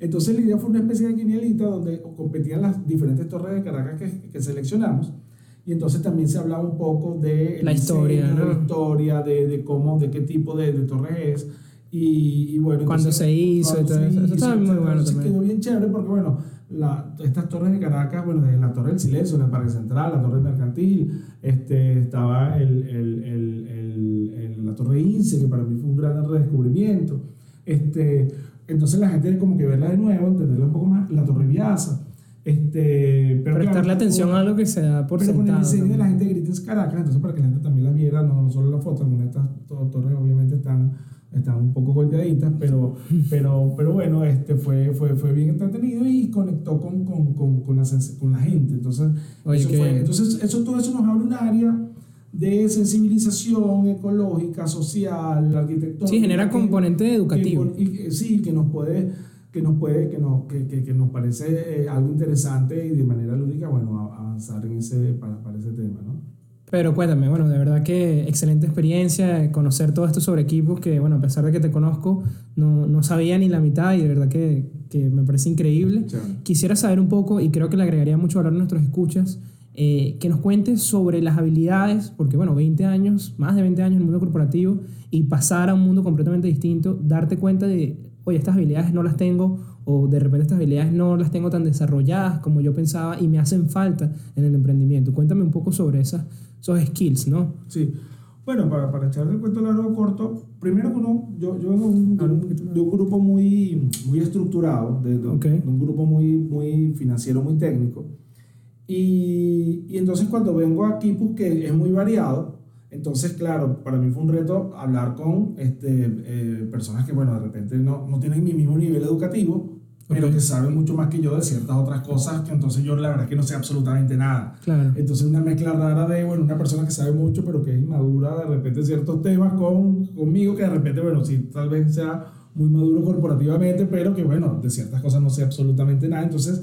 Entonces la idea fue una especie de quinielita donde competían las diferentes torres de Caracas que, que seleccionamos. Y entonces también se hablaba un poco de la historia, de la historia, de, de, cómo, de qué tipo de, de torre es. Y, y bueno, cuando se hizo y todo eso. Eso estaba muy bueno entonces también. quedó bien chévere porque, bueno, la, estas torres de Caracas, bueno, de la Torre del Silencio, en el Parque Central, la Torre Mercantil, este, estaba el, el, el, el, la Torre Ince, que para mí fue un gran redescubrimiento. Este, entonces la gente como que verla de nuevo, entenderla un poco más, la Torre Viaza. Este, pero Prestarle claro, atención con- a lo que se da por pero con el sentado. diseño de la gente grita es Caracas, entonces para que la gente también la viera, no, no solo la foto, algunas de estas to- torres obviamente están, están un poco golpeaditas, pero, pero, pero bueno, este fue, fue, fue bien entretenido y conectó con, con, con, con, la, con la gente. Entonces, Oye, eso fue- entonces eso, todo eso nos abre un área de sensibilización ecológica, social, arquitectónica. Sí, genera componente educativo. que- sí, que nos puede, que nos puede, que nos, que, que, que nos parece eh, algo interesante y de manera lúdica, bueno, avanzar en ese, para, para ese tema, ¿no? Pero cuéntame, bueno, de verdad que excelente experiencia, conocer todo esto sobre equipos que, bueno, a pesar de que te conozco, no, no sabía ni la mitad y de verdad que, que me parece increíble. Chévere. Quisiera saber un poco, y creo que le agregaría mucho valor a nuestros escuchas, eh, que nos cuentes sobre las habilidades, porque bueno, 20 años, más de 20 años en el mundo corporativo, y pasar a un mundo completamente distinto, darte cuenta de, oye, estas habilidades no las tengo, o de repente estas habilidades no las tengo tan desarrolladas como yo pensaba y me hacen falta en el emprendimiento. Cuéntame un poco sobre esas, esos skills, ¿no? Sí. Bueno, para, para echar el cuento largo o corto, primero que uno, yo, yo vengo de un, más. de un grupo muy, muy estructurado, de, de un grupo muy, muy financiero, muy técnico. Y, y entonces cuando vengo aquí, pues que es muy variado, entonces claro, para mí fue un reto hablar con este, eh, personas que, bueno, de repente no, no tienen mi mismo nivel educativo, pero que saben mucho más que yo de ciertas otras cosas, que entonces yo la verdad es que no sé absolutamente nada. Claro. Entonces una mezcla rara de, bueno, una persona que sabe mucho pero que es inmadura de repente en ciertos temas con, conmigo, que de repente, bueno, sí, tal vez sea muy maduro corporativamente, pero que, bueno, de ciertas cosas no sé absolutamente nada. Entonces,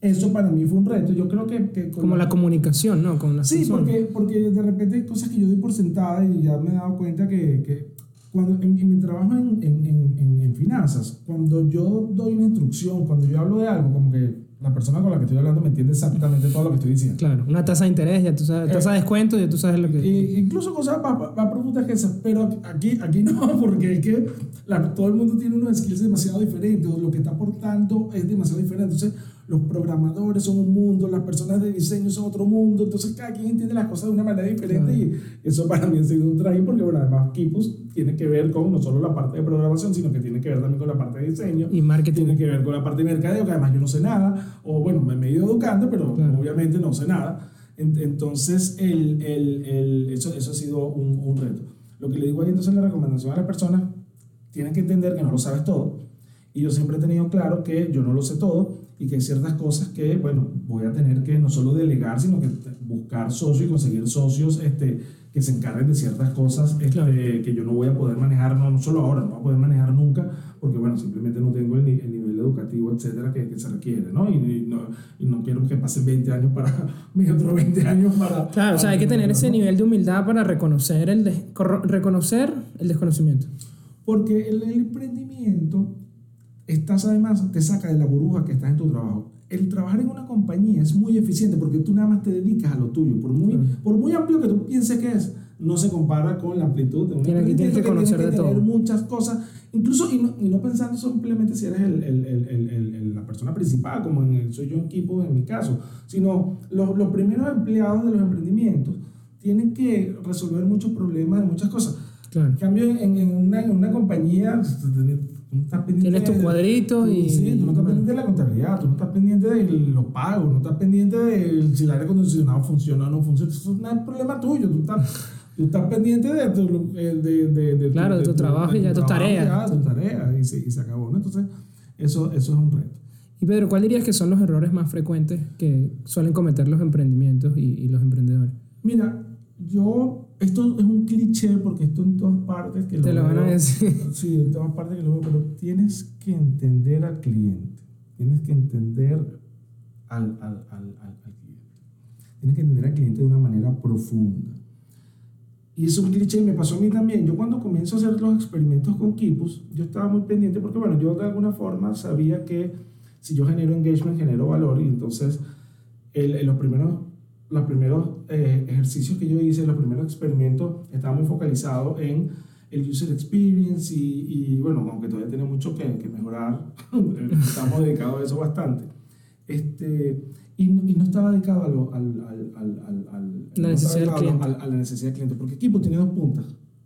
eso para mí fue un reto. Yo creo que... que Como la comunicación, ¿no? Con las Sí, personas. porque, porque de repente hay cosas que yo doy por sentada y ya me he dado cuenta que, que cuando en, en mi trabajo en, en, en, finanzas, cuando yo doy una instrucción, cuando yo hablo de algo, como que la persona con la que estoy hablando me entiende exactamente todo lo que estoy diciendo. Claro, una tasa de interés, ya tú sabes, Eh, tasa de descuento, ya tú sabes lo que... E incluso cosas más, más profundas que esas, pero aquí, aquí no, porque es que la- todo el mundo tiene unos skills demasiado diferentes, o lo que está aportando es demasiado diferente. Entonces, los programadores son un mundo, las personas de diseño son otro mundo, entonces cada quien entiende las cosas de una manera diferente y eso para mí ha sido un traje porque, bueno, además Kipus tiene que ver con no solo la parte de programación, sino que tiene que ver también con la parte de diseño Y marketing. tiene que ver con la parte de mercadeo, que además yo no sé nada, o bueno, me he ido educando, pero Claro. obviamente no sé nada. En- Entonces, el, el, el, eso, eso ha sido un, un reto. Lo que le digo ahí entonces la recomendación a las personas, tienen que entender que no lo sabes todo. Y yo siempre he tenido claro que yo no lo sé todo y que hay ciertas cosas que, bueno, voy a tener que no solo delegar, sino que buscar socios y conseguir socios este, que se encarguen de ciertas cosas este, que yo no voy a poder manejar, no, no solo ahora, no voy a poder manejar nunca, porque, bueno, simplemente no tengo el, el nivel educativo, etcétera, que, que se requiere, ¿no? Y, y no? y no quiero que pasen 20 años para, mis otros 20 años para... Claro, o sea, hay que tener ese nivel de humildad para reconocer el, reconocer el desconocimiento. Porque el, el emprendimiento, estás además, te saca de la burbuja que estás en tu trabajo. El trabajar en una compañía es muy eficiente porque tú nada más te dedicas a lo tuyo. Por muy, Claro. por muy amplio que tú pienses que es, no se compara con la amplitud de un Tiene que- tienes que emprendimiento conocer de tener todo. muchas cosas, incluso y no, y no pensando simplemente si eres el, el, el, la persona principal, como en el, soy yo en equipo en mi caso, sino los, los primeros empleados de los emprendimientos tienen que resolver muchos problemas de muchas cosas. Claro. En cambio, en, en, una, en una compañía, tú no estás pendiente Tienes tu de- cuadrito tú- y- Sí, tú no estás pendiente de la contabilidad, tú no estás pendiente de los pagos, no estás pendiente de si el aire acondicionado funciona o no funciona. Eso no es problema tuyo. Tú estás, tú estás pendiente de tu, eh, de, de, de, Claro, de tu trabajo y ya, tu trabajo, tarea. ya, tu tarea, y se, y se acabó. ¿no? Entonces, eso, eso es un reto. Y Pedro, ¿cuál dirías que son los errores más frecuentes que suelen cometer los emprendimientos y, y los emprendedores? Mira, yo, esto es un cliché porque esto en todas partes que Te lo van a decir. Sí, en todas partes que lo veo, pero tienes que entender al cliente. Tienes que entender al, al, al, al, cliente. Tienes que entender al cliente de una manera profunda. y es un cliché y me pasó a mí también. Yo cuando comienzo a hacer los experimentos con Kipus, yo estaba muy pendiente porque, bueno, yo de alguna forma sabía que si yo genero engagement, genero valor y entonces el, los primeros, los primeros eh, ejercicios que yo hice, los primeros experimentos, estaban muy focalizados en el user experience y, y bueno, aunque todavía tiene mucho que, que mejorar, estamos dedicados a eso bastante. Este, y, y no estaba dedicado a, lo, al, al, al, al La necesidad del cliente. a, a la necesidad del cliente, porque Equipo tiene dos puntas.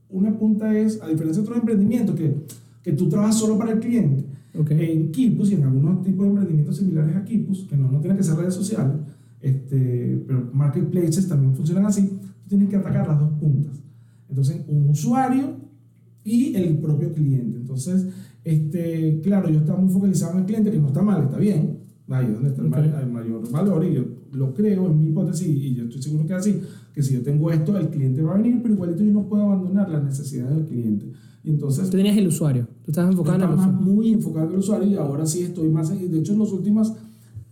Una punta es, a diferencia de otros emprendimientos, que, que tú trabajas solo para el cliente, Okay. en Kipus y en algunos tipos de emprendimientos similares a Kipus, que no, no tienen que ser redes sociales, este, pero marketplaces también funcionan así, tú tienes que atacar las dos puntas. Entonces, un usuario y el propio cliente. Entonces, este, claro, yo estaba muy focalizado en el cliente, que no está mal, está bien, ahí es donde está el, Ok. ma- el mayor valor y yo lo creo en mi hipótesis y yo estoy seguro que es así, que si yo tengo esto, el cliente va a venir, pero igualito yo no puedo abandonar las necesidades del cliente. Y entonces, Tú tenías el usuario. Tú estabas enfocado en el usuario. muy enfocado en el usuario y ahora sí estoy más. De hecho, en los últimos.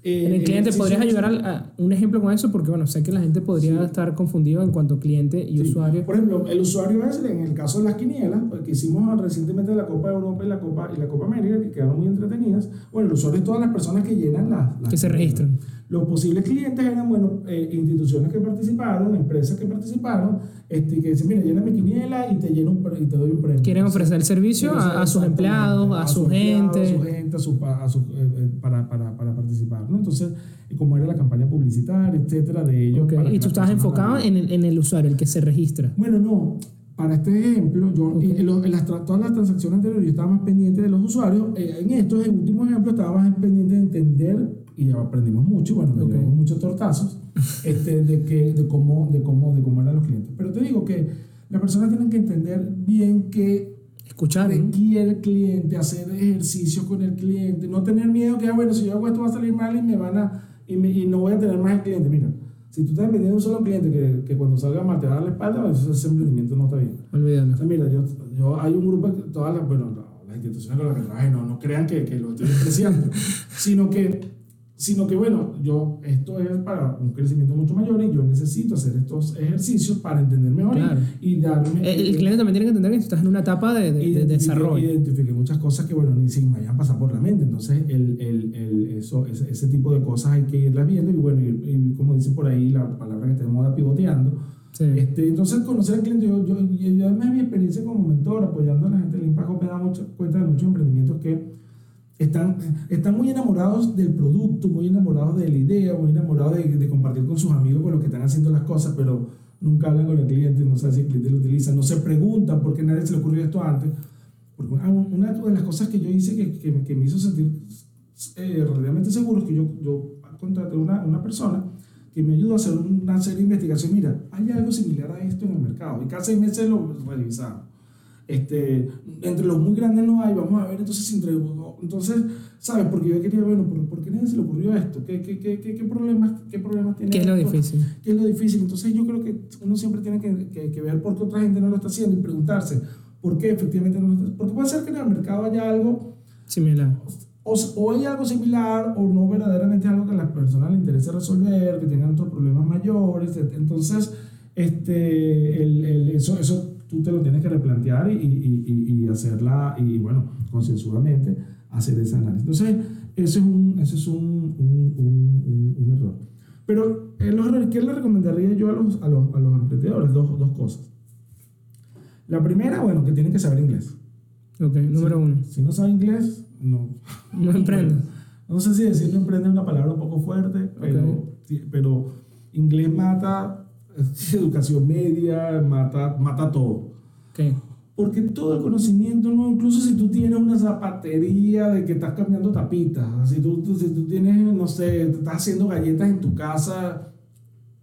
Eh, En el cliente, ¿podrías ayudar al- a, un ejemplo con eso? Porque, bueno, sé que la gente podría Sí. estar confundido en cuanto a cliente y Sí. usuario. Por ejemplo, el usuario es, en el caso de las quinielas, pues, que hicimos recientemente la Copa de Europa y la Copa, y la Copa América, que quedaron muy entretenidas. Bueno, el usuario es todas las personas que llenan las. las Que se registran. Los posibles clientes eran, bueno, eh, instituciones que participaron, empresas que participaron, este, que dicen, mira, llena mi quiniela y te, lleno un y te doy un premio. Quieren ofrecer el servicio a, a sus empleados, a, su empleados, gente. A su gente, a su, a su, eh, eh, para, para, para participar, ¿no? Entonces, y como era la campaña publicitaria, etcétera, de ellos. Ok, para que Y tú personas enfocado en el, en el usuario, el que se registra. Bueno, no. Para este ejemplo, yo Ok. en, los- en las, todas las transacciones anteriores yo estaba más pendiente de los usuarios. Eh, en estos, últimos ejemplos, estaba más pendiente de entender, y aprendimos mucho, bueno, nos Ok. llevamos muchos tortazos, este, de, que, de, cómo, de, cómo, de cómo eran los clientes. Pero te digo que las personas tienen que entender bien que Escuchar. requiere el cliente, hacer ejercicio con el cliente, no tener miedo que, ah, bueno, si yo hago esto va a salir mal y me van a, y, me- y no voy a tener más el cliente. Mira, si tú estás vendiendo un solo cliente que, que cuando salga mal te va a dar la espalda, pues ese emprendimiento no está bien. Olvídalo. O sea, mira, yo, yo hay un grupo, que todas las, bueno, no, las instituciones con las que no, no crean que, que lo estoy despreciando, sino que, sino que, bueno, yo, esto es para un crecimiento mucho mayor y yo necesito hacer estos ejercicios para entender mejor Claro. y, darme... El, el cliente también tiene que entender que estás en una etapa de, de- de desarrollo. Identifiqué muchas cosas que, bueno, ni se me vayan a pasar por la mente. Entonces, el, el, el, eso, ese, ese tipo de cosas hay que irlas viendo y, bueno, y, y como dice por ahí la palabra que está de moda, pivoteando. Sí. Este, entonces, conocer al cliente, yo, yo, y yo además mi experiencia como mentor, apoyando a la gente del Impact me da mucha cuenta de muchos emprendimientos que están, están muy enamorados del producto, muy enamorados de la idea, muy enamorados de, de compartir con sus amigos con lo que están haciendo las cosas, pero nunca hablan con el cliente, no saben si el cliente lo utiliza, no se preguntan por qué nadie se le ocurrió esto antes. Porque ah, una de las cosas que yo hice que, que, que me hizo sentir eh, seguro es que yo, yo contraté una, una persona que me ayudó a hacer una serie de investigaciones. Mira, hay algo similar a esto en el mercado. Y cada seis meses lo revisamos. Este, entre los muy grandes no hay, vamos a ver entonces entre, entonces, ¿sabes? Porque yo quería, bueno, ¿por, por qué nadie se le ocurrió esto? ¿Qué, qué, qué, qué, qué problemas, qué problemas tiene ¿Qué es lo esto? difícil? ¿Qué es lo difícil? Entonces yo creo que uno siempre tiene que, que, que ver por qué otra gente no lo está haciendo y preguntarse por qué efectivamente no lo está haciendo. Porque puede ser que en el mercado haya algo Similar. o, o hay algo similar o no verdaderamente algo que a las personas les interese resolver, que tengan otros problemas mayores. Entonces, este, el, el- eso, eso tú te lo tienes que replantear y, y, y, y hacerla, y bueno, concienzudamente hacer ese análisis. Entonces, ese es un, ese es un, un, un, un- error. Pero, ¿qué le recomendaría yo a los, a los, a los emprendedores? Dos, dos cosas. La primera, bueno, que tienen que saber inglés. Ok, número uno. Si no sabe inglés, no, No emprendas. no sé si decir no emprende es una palabra un poco fuerte, pero, sí, pero inglés mata educación media, mata, mata todo. Porque todo el conocimiento, no, incluso si tú tienes una zapatería de que estás cambiando tapitas, si tú, tú- si tú tienes, no sé, estás haciendo galletas en tu casa,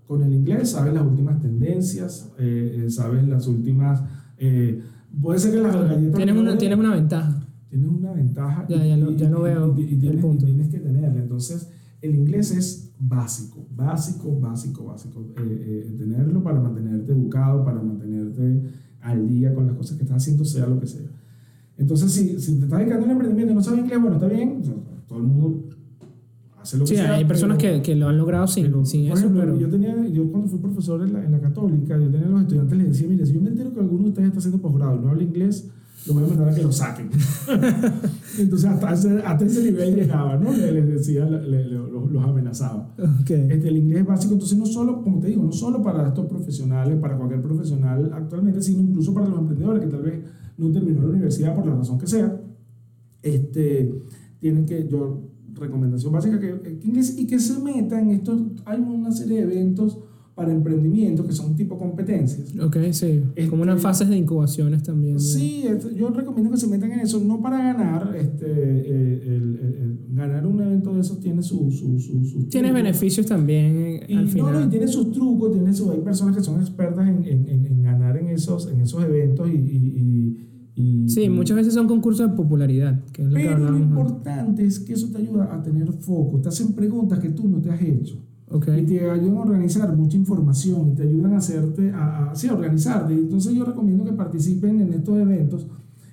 con el inglés sabes las últimas tendencias, eh, eh, sabes las últimas... eh, puede ser que las galletas... Tienes una, tienes una ventaja. tienes una ventaja Ya, ya lo- ya lo veo, y, y el tienes, punto. y tienes que tenerla. Entonces, el inglés es básico, básico, básico, básico. Eh, eh, tenerlo para mantenerte educado, para mantenerte al día con las cosas que estás haciendo, sea lo que sea. Entonces, si, si te estás dedicando al emprendimiento y no sabes inglés, bueno, está bien, o sea, todo el mundo hacer lo que Sí, sea. hay personas pero- que, que lo han logrado sin, pero, sin por eso, ejemplo, pero... yo, tenía, yo cuando fui profesor en la, en la católica, yo tenía a los estudiantes, les decía, mire, si yo me entero que alguno de ustedes está haciendo posgrado y no habla inglés, lo voy a mandar a que lo saquen. Entonces hasta ese, hasta ese nivel llegaba, ¿no? Decía, le- le- le- los, los amenazaba. Ok. Este, el inglés básico, entonces no solo, como te digo, no solo para estos profesionales, para cualquier profesional actualmente, sino incluso para los emprendedores que tal vez no terminó la universidad por la razón que sea, este, tienen que, yo, recomendación básica, que, que inglés y que se metan en estos, hay una serie de eventos para emprendimiento que son tipo competencias. Ok, sí. Este- Como unas fases de incubaciones también. Sí, este, yo recomiendo que se metan en eso, no para ganar, este, eh, el, el- el- ganar un evento de esos tiene su... su, su, su truco. beneficios también eh, Y, al no, final. no, y tiene sus trucos, tiene su, hay personas que son expertas en, en, en- ganar en esos, en esos eventos y... y, y- Sí, muchas veces son concursos de popularidad, que es lo que Pero lo hablábamos antes. importante es que eso te ayuda a tener foco, te hacen preguntas que tú no te has hecho. Ok. Y te ayudan a organizar mucha información y te ayudan a hacerte, a, a, sí, a organizarte. Entonces yo recomiendo que participen en estos eventos,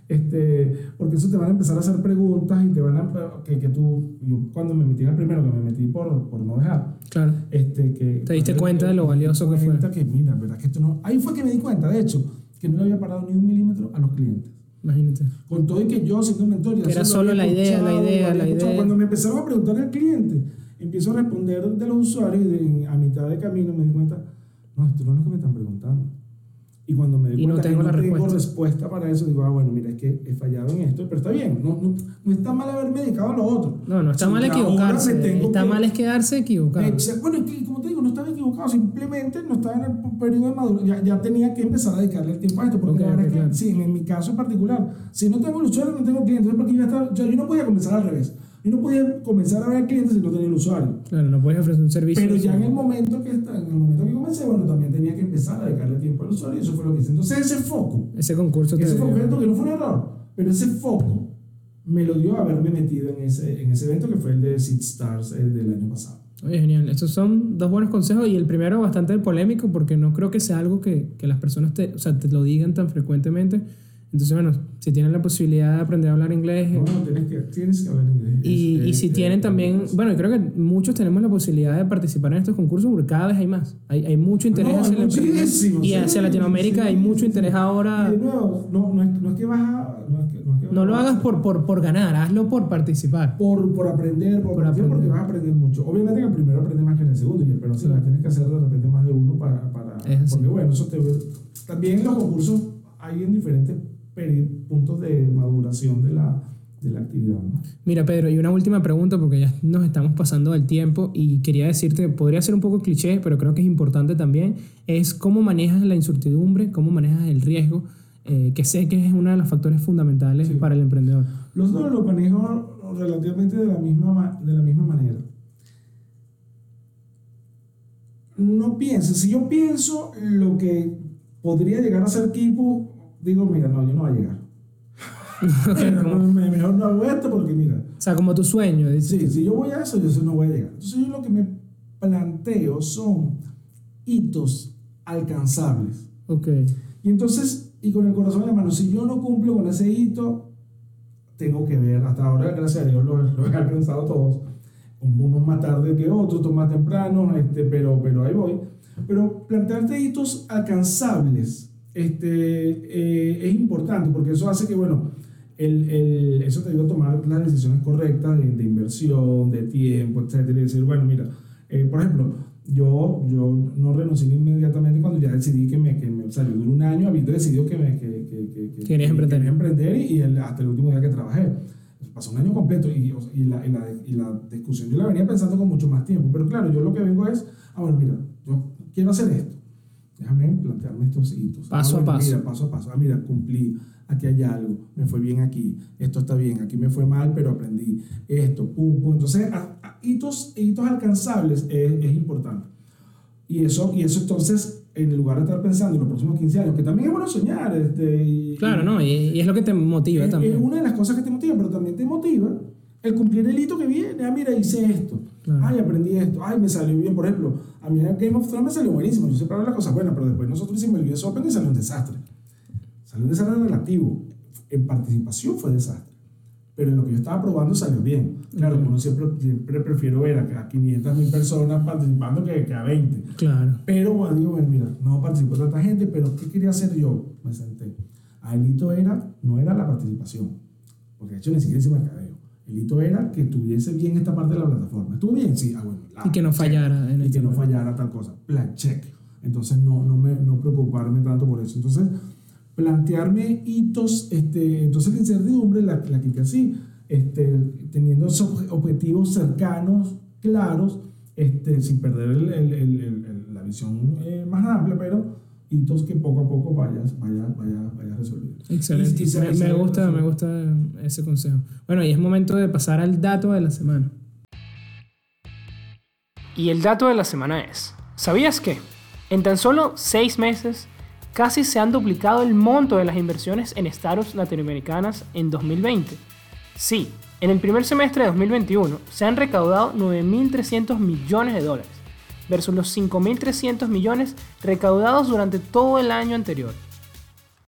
este, porque eso te van a empezar a hacer preguntas y te van a, que, que tú, yo cuando me metí en el primero, que me metí por, por no dejar, Claro. este, que, Te diste cuenta de lo valioso que fue. que, mira, verdad que esto no, ahí fue que me di cuenta, de hecho, que no le había parado ni un milímetro a los clientes. Imagínate. Con todo y que yo siendo mentor, ya Que era solo la idea, la idea, la idea. Cuando me empezaron a preguntar al cliente, empiezo a responder de los usuarios y de- a mitad de camino me di cuenta, no, esto no es lo que me están preguntando. Y cuando me di Y no cuenta tengo que no tengo respuesta. respuesta para eso, digo, ah, bueno, mira, es que he fallado en esto, pero está bien, no, no, no está mal haberme dedicado a lo otro. No, no está Si mal equivocarse. Está que- mal es quedarse equivocado. Exacto. Bueno, es que, como te digo, no estaba equivocado, simplemente no estaba en el periodo de madurez, ya, ya tenía que empezar a dedicarle el tiempo a esto, porque Ok, la verdad ok, es que, claro. sí, en, mi caso en particular, si no tengo usuario, no tengo cliente, entonces, porque yo, estaba- yo, yo no podía comenzar al revés, yo no podía comenzar a ver clientes si no tenía el usuario. Claro, no puedes ofrecer un servicio. Pero ya en el momento que está, en el momento que comencé, bueno, también tenía que empezar a dedicarle tiempo al usuario y eso fue lo que hice. Entonces ese foco, Ese concurso ese foco que no fue un error, pero ese foco me lo dio haberme metido en ese, en ese evento que fue el de Seed Stars eh, del año pasado. Oye, genial. Estos son dos buenos consejos y el primero bastante polémico porque no creo que sea algo que, que las personas te, o sea, te lo digan tan frecuentemente. Entonces, bueno, si tienen la posibilidad de aprender a hablar inglés No, no, tienes que, tienes que hablar inglés. y, Es- y si es- tienen es- también, bueno, yo creo que muchos tenemos la posibilidad de participar en estos concursos porque cada vez hay más. Hay, hay mucho interés No, hacia emprendimiento y sí, hacia sí, Latinoamérica sí, hay mucho sí. interés ahora. Y de nuevo, no, no, es, no es que vas a. No, es que, no, es que No lo a- hagas por, por, por ganar, hazlo por participar. Por, por aprender, por, Por aprender, aprender. porque vas a aprender mucho. Obviamente que el primero aprende más que en el segundo, y el pero sí, Claro. tienes que hacer de repente más de uno para. para porque bueno, eso te. También los concursos hay en diferentes puntos de maduración de la, de la actividad. ¿no? Mira, Pedro, y una última pregunta porque ya nos estamos pasando del tiempo y quería decirte, podría ser un poco cliché, pero creo que es importante también, es cómo manejas la incertidumbre, cómo manejas el riesgo, eh, que sé que es uno de los factores fundamentales Sí. para el emprendedor. Los dos los manejo relativamente de la misma, ma- de la misma manera. No pienses, si yo pienso lo que podría llegar a ser Kipu, digo, mira, no, yo no voy a llegar. No, me- mejor no hago esto porque mira, o sea, como tu sueño. dices. sí, si yo voy a eso, yo eso no voy a llegar. Entonces yo lo que me planteo son hitos alcanzables. Ok, Y entonces, y con el corazón en la mano, si yo no cumplo con ese hito, tengo que ver, hasta ahora, gracias a Dios, los lo he alcanzado todos, unos más tarde que otros, otros más temprano, este, pero, pero ahí voy. Pero plantearte hitos alcanzables este, eh, es importante, porque eso hace que, bueno, el, el- eso te ayuda a tomar las decisiones correctas de, de inversión, de tiempo, etcétera, y decir, bueno, mira, eh, por ejemplo, yo, yo no renuncié inmediatamente cuando ya decidí que me, que me o sea, yo duré un año habiendo decidido que me que, que, que, que- Querías que emprender. quería emprender y, el- hasta el último día que trabajé. Pasó un año completo y, y, la, y, la, y la discusión yo la venía pensando con mucho más tiempo. Pero claro, yo lo que vengo es, ah, bueno, mira, yo quiero hacer esto. Déjame plantearme estos hitos. Paso Ah, a bueno, paso. Mira, paso a paso. Ah, mira, cumplí. Aquí hay algo. Me fue bien aquí. Esto está bien. Aquí me fue mal, pero aprendí. Esto, pum, pum. Entonces, a- a- hitos, hitos alcanzables es, es importante. Y eso, y eso entonces, en lugar de estar pensando en los próximos 15 años, que también es bueno soñar. Este, y, claro, ¿no? Y, y es lo que te motiva es, también. es una de las cosas que te motiva, pero también te motiva el cumplir el hito que viene. Ah, mira, hice esto. Claro. Ay, aprendí esto. Ay, me salió bien. Por ejemplo, a mí en Game of Thrones me salió buenísimo. Yo siempre hago las cosas buenas, pero después nosotros hicimos el US Open y salió un desastre. Salió un desastre relativo. En participación fue desastre. Pero en lo que yo estaba probando salió bien. Claro, uno siempre, siempre prefiero ver a 500 mil personas participando que, que, a 20. Claro. Pero bueno, digo, bueno, mira, no participó tanta gente, pero ¿qué quería hacer yo? Me senté. A el hito era, no era la participación, porque de hecho ni siquiera hice mercadeo. El hito era que tuviese bien esta parte de la plataforma. ¿Estuvo bien? Sí, ah, bueno. y que no fallara. En y que no fallara tal cosa. Plan, check. Entonces no, no, me, no preocuparme tanto por eso. Entonces, plantearme hitos, este, entonces la incertidumbre la, la quité así, este, teniendo esos objetivos cercanos, claros, este, sin perder el, el, el, la visión eh, más amplia, pero hitos que poco a poco vayas, vayas, vayas, vayas resolviendo. Excelente. me, gusta, me gusta ese consejo. Bueno, y es momento de pasar al dato de la semana. Y el dato de la semana es, ¿sabías que en tan solo seis meses casi se han duplicado el monto de las inversiones en startups latinoamericanas en 2020? Sí, en el primer semestre de 2021 se han recaudado 9.300 millones de dólares versus los 5.300 millones recaudados durante todo el año anterior.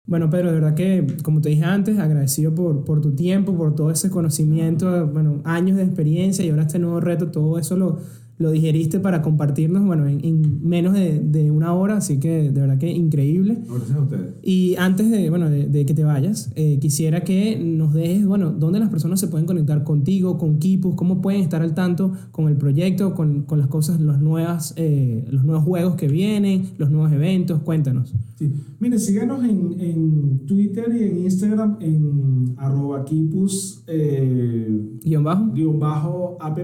Bueno, Pedro, de verdad que, como te dije antes, agradecido por, por tu tiempo, por todo ese conocimiento, bueno, años de experiencia y ahora este nuevo reto, todo eso lo, lo digeriste para compartirnos, bueno, en, menos de, de, una hora, así que de verdad que increíble. Gracias a ustedes. Y antes de, bueno, de, que te vayas, eh, quisiera que nos dejes, bueno, dónde las personas se pueden conectar contigo, con Kipus, cómo pueden estar al tanto con el proyecto, con, con las cosas, los, nuevas, eh, los nuevos juegos que vienen, los nuevos eventos, cuéntanos. Sí, mire, síganos en, en Twitter y en Instagram en arroba Kipus eh, guion bajo, guion bajo app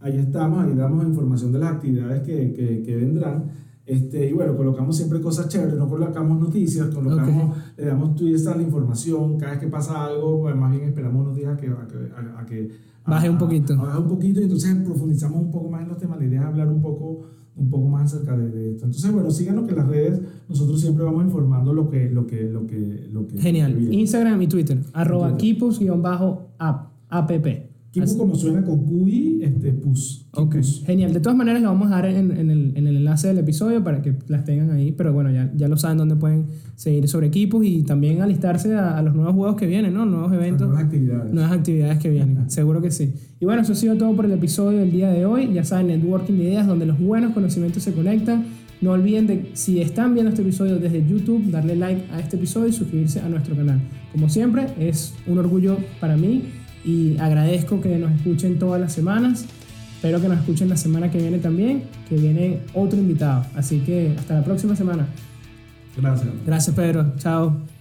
ahí estamos, ahí damos información de las actividades que, que, que vendrán. Este, y bueno, colocamos siempre cosas chéveres, no colocamos noticias, colocamos, le damos tweets a la información, cada vez que pasa algo, pues más bien esperamos unos días a que, a que, baje un poquito. baje un poquito y entonces profundizamos un poco más en los temas, la idea es hablar un poco, un poco más acerca de, esto. Entonces, bueno, síganos que en las redes nosotros siempre vamos informando lo que, lo que, lo que, lo que Genial. Instagram y Twitter, arroba kipus-app. Tipo como suena con QI, este, PUS. Ok, genial. De todas maneras, lo vamos a dar en, en, el, en, el, enlace del episodio para que las tengan ahí. Pero bueno, ya, ya lo saben dónde pueden seguir sobre equipos y también alistarse a, los nuevos juegos que vienen, ¿no? Nuevos eventos. Nuevas actividades. Nuevas actividades que vienen, seguro que sí. Y bueno, eso ha sido todo por el episodio del día de hoy. Ya saben, networking de ideas donde los buenos conocimientos se conectan. No olviden de, si están viendo este episodio desde YouTube, darle like a este episodio y suscribirse a nuestro canal. Como siempre, es un orgullo para mí y agradezco que nos escuchen todas las semanas. Espero que nos escuchen la semana que viene también, que viene otro invitado. Así que hasta la próxima semana. Gracias. Gracias, Pedro. Chao.